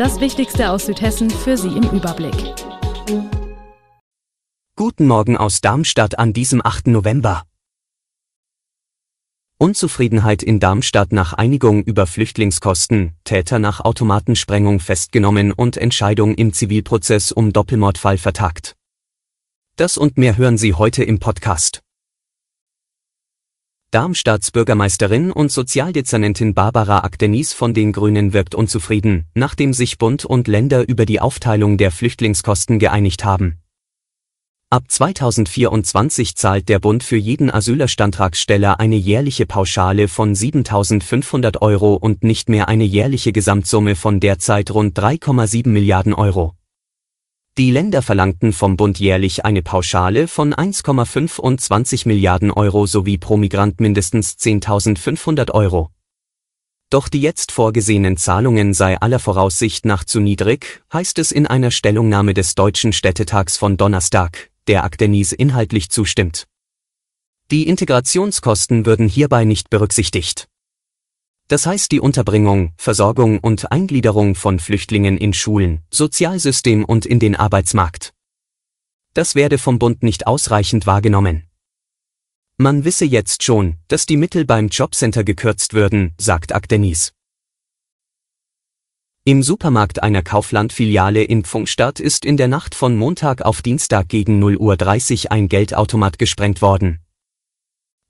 Das Wichtigste aus Südhessen für Sie im Überblick. Guten Morgen aus Darmstadt an diesem 8. November. Unzufriedenheit in Darmstadt nach Einigung über Flüchtlingskosten, Täter nach Automatensprengung festgenommen und Entscheidung im Zivilprozess um Doppelmordfall vertagt. Das und mehr hören Sie heute im Podcast. Darmstadts Bürgermeisterin und Sozialdezernentin Barbara Akdenis von den Grünen wirkt unzufrieden, nachdem sich Bund und Länder über die Aufteilung der Flüchtlingskosten geeinigt haben. Ab 2024 zahlt der Bund für jeden Asylerstantragsteller eine jährliche Pauschale von 7.500 Euro und nicht mehr eine jährliche Gesamtsumme von derzeit rund 3,7 Milliarden Euro. Die Länder verlangten vom Bund jährlich eine Pauschale von 1,25 Milliarden Euro sowie pro Migrant mindestens 10.500 Euro. Doch die jetzt vorgesehenen Zahlungen sei aller Voraussicht nach zu niedrig, heißt es in einer Stellungnahme des Deutschen Städtetags von Donnerstag, der Akdenis inhaltlich zustimmt. Die Integrationskosten würden hierbei nicht berücksichtigt. Das heißt die Unterbringung, Versorgung und Eingliederung von Flüchtlingen in Schulen, Sozialsystem und in den Arbeitsmarkt. Das werde vom Bund nicht ausreichend wahrgenommen. Man wisse jetzt schon, dass die Mittel beim Jobcenter gekürzt würden, sagt Akdenis. Im Supermarkt einer Kaufland-Filiale in Pfungstadt ist in der Nacht von Montag auf Dienstag gegen 0.30 Uhr ein Geldautomat gesprengt worden.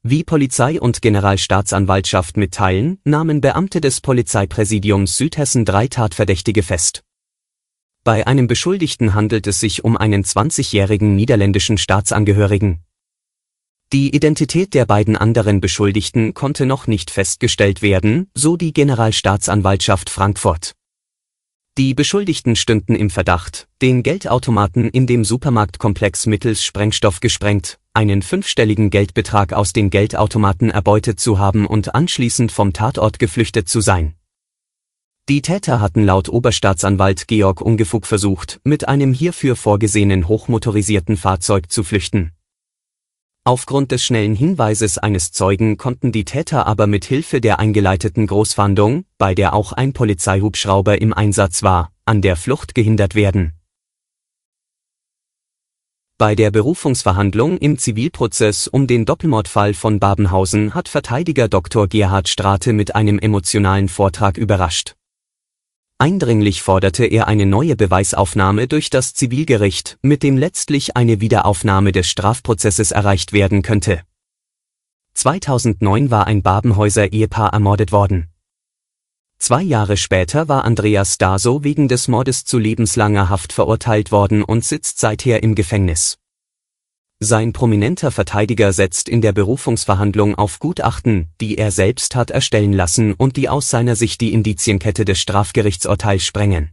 Wie Polizei und Generalstaatsanwaltschaft mitteilen, nahmen Beamte des Polizeipräsidiums Südhessen drei Tatverdächtige fest. Bei einem Beschuldigten handelt es sich um einen 20-jährigen niederländischen Staatsangehörigen. Die Identität der beiden anderen Beschuldigten konnte noch nicht festgestellt werden, so die Generalstaatsanwaltschaft Frankfurt. Die Beschuldigten stünden im Verdacht, den Geldautomaten in dem Supermarktkomplex mittels Sprengstoff gesprengt, einen fünfstelligen Geldbetrag aus den Geldautomaten erbeutet zu haben und anschließend vom Tatort geflüchtet zu sein. Die Täter hatten laut Oberstaatsanwalt Georg Ungefug versucht, mit einem hierfür vorgesehenen hochmotorisierten Fahrzeug zu flüchten. Aufgrund des schnellen Hinweises eines Zeugen konnten die Täter aber mit Hilfe der eingeleiteten Großfahndung, bei der auch ein Polizeihubschrauber im Einsatz war, an der Flucht gehindert werden bei der Berufungsverhandlung im Zivilprozess um den Doppelmordfall von Babenhausen hat Verteidiger Dr. Gerhard Strate mit einem emotionalen Vortrag überrascht. Eindringlich forderte er eine neue Beweisaufnahme durch das Zivilgericht, mit dem letztlich eine Wiederaufnahme des Strafprozesses erreicht werden könnte. 2009 war ein Babenhäuser Ehepaar ermordet worden. Zwei Jahre später war Andreas Daso wegen des Mordes zu lebenslanger Haft verurteilt worden und sitzt seither im Gefängnis. Sein prominenter Verteidiger setzt in der Berufungsverhandlung auf Gutachten, die er selbst hat erstellen lassen und die aus seiner Sicht die Indizienkette des Strafgerichtsurteils sprengen.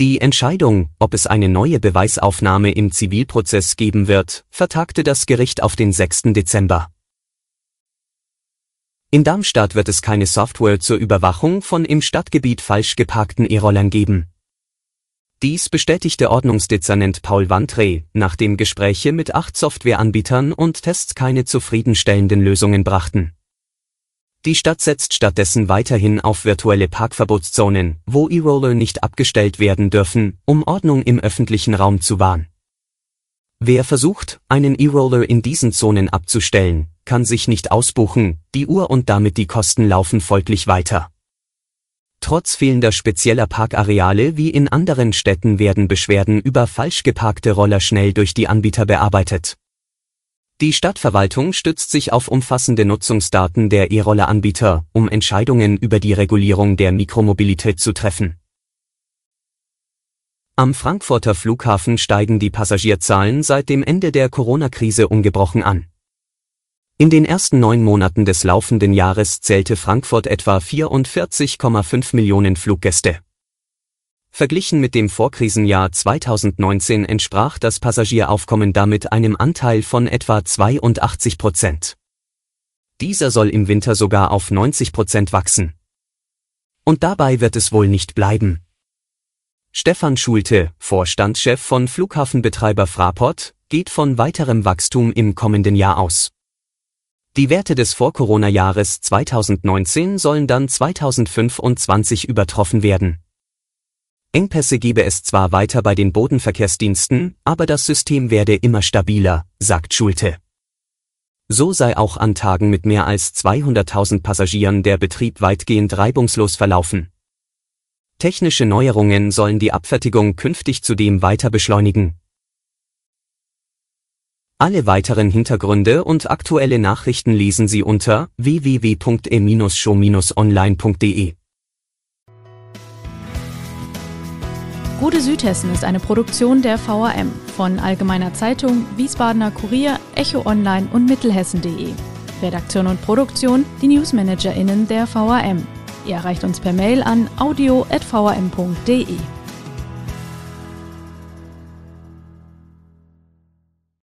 Die Entscheidung, ob es eine neue Beweisaufnahme im Zivilprozess geben wird, vertagte das Gericht auf den 6. Dezember. In Darmstadt wird es keine Software zur Überwachung von im Stadtgebiet falsch geparkten E-Rollern geben. Dies bestätigte Ordnungsdezernent Paul Wandre, nachdem Gespräche mit acht Softwareanbietern und Tests keine zufriedenstellenden Lösungen brachten. Die Stadt setzt stattdessen weiterhin auf virtuelle Parkverbotszonen, wo E-Roller nicht abgestellt werden dürfen, um Ordnung im öffentlichen Raum zu wahren. Wer versucht, einen E-Roller in diesen Zonen abzustellen, kann sich nicht ausbuchen, die Uhr und damit die Kosten laufen folglich weiter. Trotz fehlender spezieller Parkareale wie in anderen Städten werden Beschwerden über falsch geparkte Roller schnell durch die Anbieter bearbeitet. Die Stadtverwaltung stützt sich auf umfassende Nutzungsdaten der E-Roller-Anbieter, um Entscheidungen über die Regulierung der Mikromobilität zu treffen. Am Frankfurter Flughafen steigen die Passagierzahlen seit dem Ende der Corona-Krise ungebrochen an. In den ersten neun Monaten des laufenden Jahres zählte Frankfurt etwa 44,5 Millionen Fluggäste. Verglichen mit dem Vorkrisenjahr 2019 entsprach das Passagieraufkommen damit einem Anteil von etwa 82 Prozent. Dieser soll im Winter sogar auf 90 Prozent wachsen. Und dabei wird es wohl nicht bleiben. Stefan Schulte, Vorstandschef von Flughafenbetreiber Fraport, geht von weiterem Wachstum im kommenden Jahr aus. Die Werte des Vor-Corona-Jahres 2019 sollen dann 2025 übertroffen werden. Engpässe gebe es zwar weiter bei den Bodenverkehrsdiensten, aber das System werde immer stabiler, sagt Schulte. So sei auch an Tagen mit mehr als 200.000 Passagieren der Betrieb weitgehend reibungslos verlaufen. Technische Neuerungen sollen die Abfertigung künftig zudem weiter beschleunigen. Alle weiteren Hintergründe und aktuelle Nachrichten lesen Sie unter www.e-show-online.de. Gute Südhessen ist eine Produktion der VRM von Allgemeiner Zeitung, Wiesbadener Kurier, Echo Online und Mittelhessen.de. Redaktion und Produktion die NewsmanagerInnen der VRM. Ihr erreicht uns per Mail an audio.vrm.de.